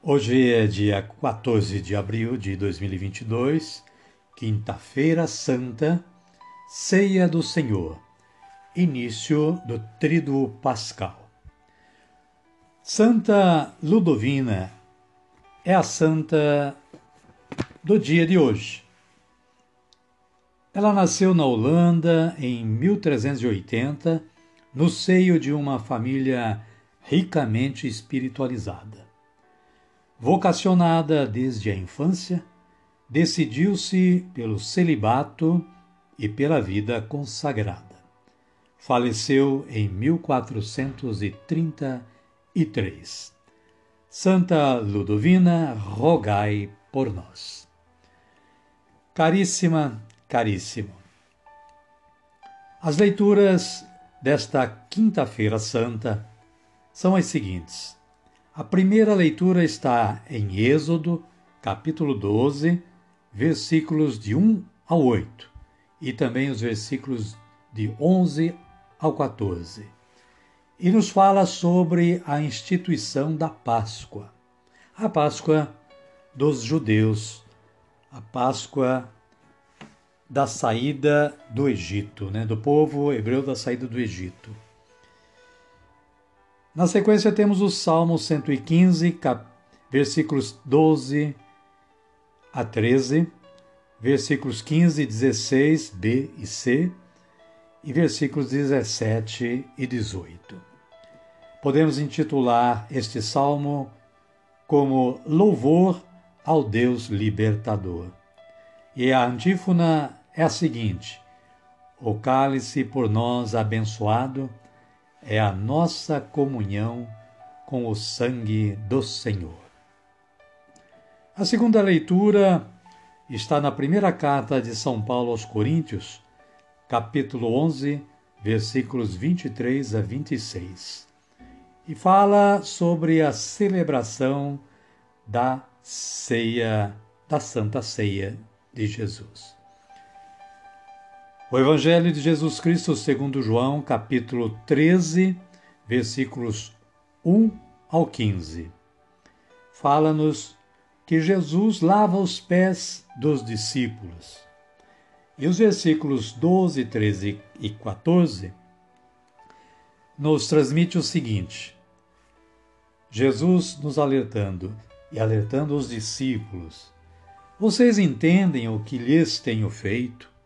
Hoje é dia 14 de abril de 2022, quinta-feira santa Ceia do Senhor, início do Tríduo Pascal. Santa Ludovina é a santa do dia de hoje. Ela nasceu na Holanda em 1380, no seio de uma família ricamente espiritualizada. Vocacionada desde a infância, decidiu-se pelo celibato e pela vida consagrada. Faleceu em 1433. Santa Ludovina, rogai por nós. Caríssima, caríssimo. As leituras desta Quinta-feira Santa são as seguintes. A primeira leitura está em Êxodo, capítulo 12, versículos de 1 ao 8 e também os versículos de 11 ao 14. E nos fala sobre a instituição da Páscoa. A Páscoa dos judeus, a Páscoa da saída do Egito, né? do povo hebreu da saída do Egito. Na sequência temos o Salmo 115, cap... versículos 12 a 13, versículos 15 e 16, B e C, e versículos 17 e 18. Podemos intitular este salmo como Louvor ao Deus Libertador. E a antífona é a seguinte: O cálice por nós abençoado é a nossa comunhão com o sangue do Senhor. A segunda leitura está na primeira carta de São Paulo aos Coríntios, capítulo 11, versículos 23 a 26. E fala sobre a celebração da ceia, da Santa Ceia de Jesus. O Evangelho de Jesus Cristo, segundo João, capítulo 13, versículos 1 ao 15. Fala-nos que Jesus lava os pés dos discípulos. E os versículos 12, 13 e 14 nos transmite o seguinte: Jesus nos alertando e alertando os discípulos: Vocês entendem o que lhes tenho feito?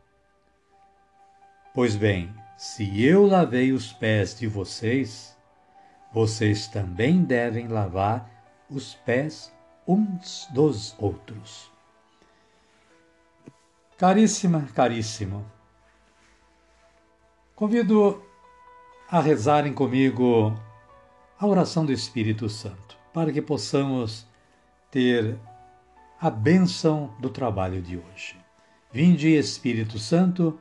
Pois bem, se eu lavei os pés de vocês, vocês também devem lavar os pés uns dos outros. Caríssima, caríssimo, convido a rezarem comigo a oração do Espírito Santo, para que possamos ter a bênção do trabalho de hoje. Vinde, Espírito Santo,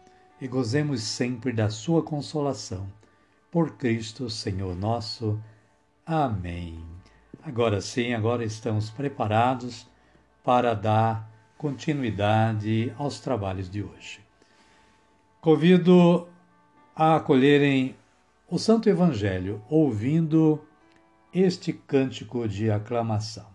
e gozemos sempre da sua consolação. Por Cristo, Senhor nosso. Amém. Agora sim, agora estamos preparados para dar continuidade aos trabalhos de hoje. Convido a acolherem o Santo Evangelho ouvindo este cântico de aclamação.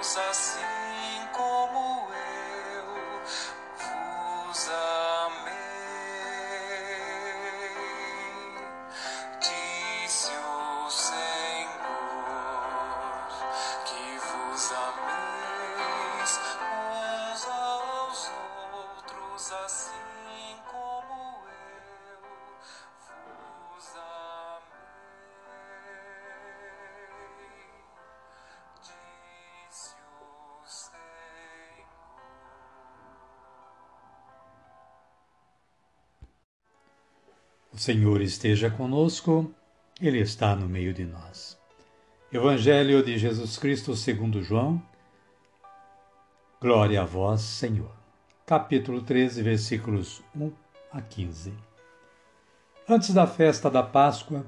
O Senhor esteja conosco, Ele está no meio de nós. Evangelho de Jesus Cristo segundo João. Glória a vós, Senhor. Capítulo 13, versículos 1 a 15. Antes da festa da Páscoa,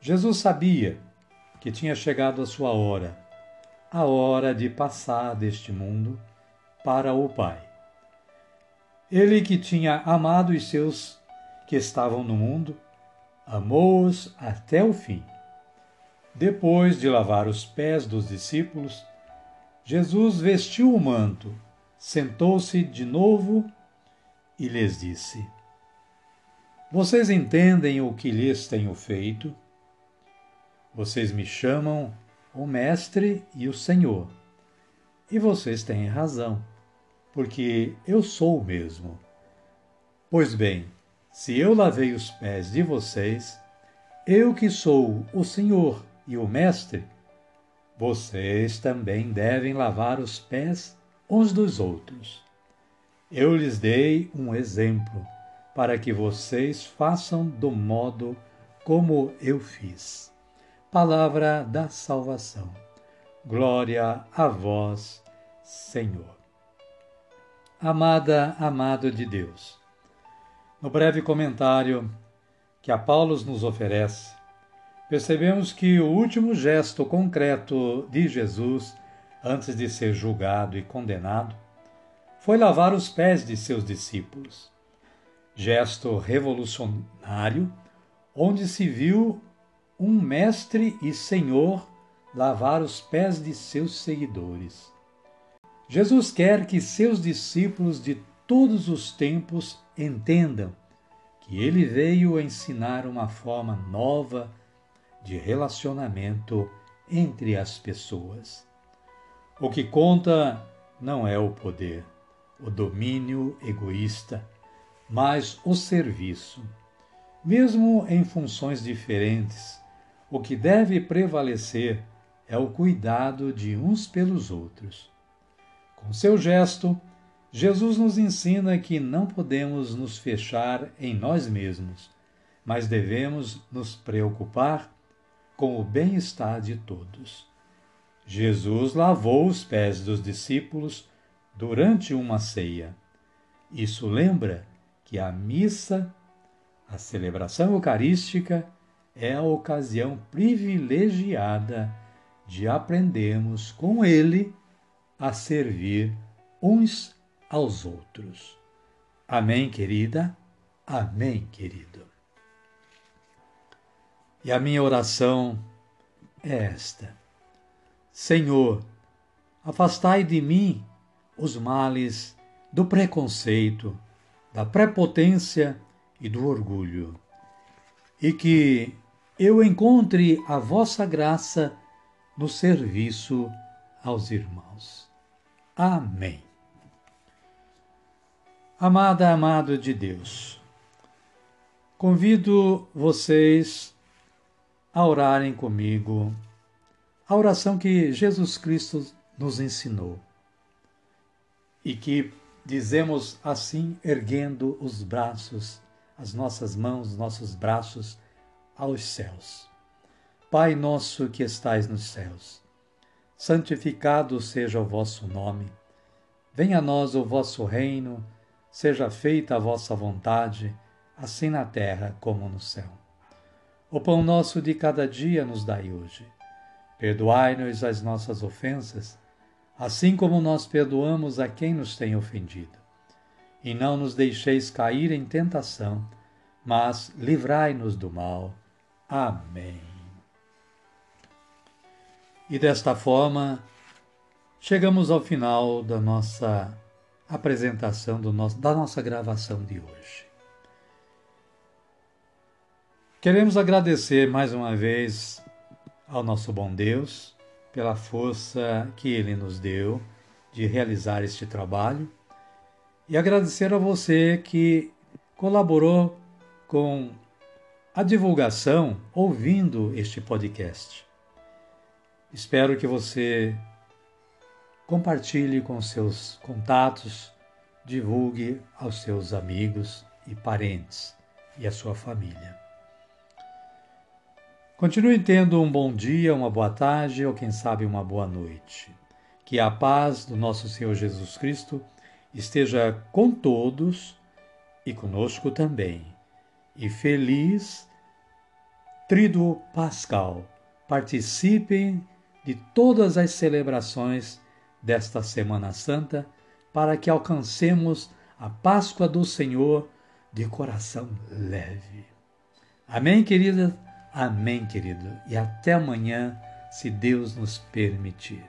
Jesus sabia que tinha chegado a sua hora, a hora de passar deste mundo para o Pai. Ele que tinha amado os seus que estavam no mundo, amou-os até o fim. Depois de lavar os pés dos discípulos, Jesus vestiu o manto, sentou-se de novo e lhes disse: Vocês entendem o que lhes tenho feito? Vocês me chamam o Mestre e o Senhor. E vocês têm razão, porque eu sou o mesmo. Pois bem, se eu lavei os pés de vocês, eu que sou o Senhor e o Mestre, vocês também devem lavar os pés uns dos outros. Eu lhes dei um exemplo para que vocês façam do modo como eu fiz. Palavra da salvação. Glória a vós, Senhor. Amada, amado de Deus no breve comentário que a Paulo nos oferece, percebemos que o último gesto concreto de Jesus antes de ser julgado e condenado foi lavar os pés de seus discípulos. Gesto revolucionário, onde se viu um mestre e senhor lavar os pés de seus seguidores. Jesus quer que seus discípulos de todos os tempos entendam que ele veio ensinar uma forma nova de relacionamento entre as pessoas. O que conta não é o poder, o domínio egoísta, mas o serviço. Mesmo em funções diferentes, o que deve prevalecer é o cuidado de uns pelos outros. Com seu gesto, Jesus nos ensina que não podemos nos fechar em nós mesmos, mas devemos nos preocupar com o bem-estar de todos. Jesus lavou os pés dos discípulos durante uma ceia. Isso lembra que a missa, a celebração eucarística, é a ocasião privilegiada de aprendermos com Ele a servir uns aos outros. Amém, querida? Amém, querido. E a minha oração é esta: Senhor, afastai de mim os males do preconceito, da prepotência e do orgulho, e que eu encontre a vossa graça no serviço aos irmãos. Amém. Amada, amado de Deus, convido vocês a orarem comigo a oração que Jesus Cristo nos ensinou e que dizemos assim, erguendo os braços, as nossas mãos, nossos braços aos céus. Pai nosso que estais nos céus, santificado seja o vosso nome. Venha a nós o vosso reino, seja feita a vossa vontade, assim na terra como no céu. O pão nosso de cada dia nos dai hoje Perdoai-nos as nossas ofensas, assim como nós perdoamos a quem nos tem ofendido. E não nos deixeis cair em tentação, mas livrai-nos do mal. Amém. E desta forma, chegamos ao final da nossa apresentação, nosso, da nossa gravação de hoje. Queremos agradecer mais uma vez ao nosso bom Deus pela força que Ele nos deu de realizar este trabalho e agradecer a você que colaborou com a divulgação ouvindo este podcast. Espero que você compartilhe com seus contatos, divulgue aos seus amigos e parentes e à sua família. Continue tendo um bom dia, uma boa tarde ou, quem sabe, uma boa noite. Que a paz do nosso Senhor Jesus Cristo esteja com todos e conosco também. E feliz Tríduo Pascal. Participem de todas as celebrações desta Semana Santa para que alcancemos a Páscoa do Senhor de coração leve. Amém, querida? Amém, querido. E até amanhã, se Deus nos permitir.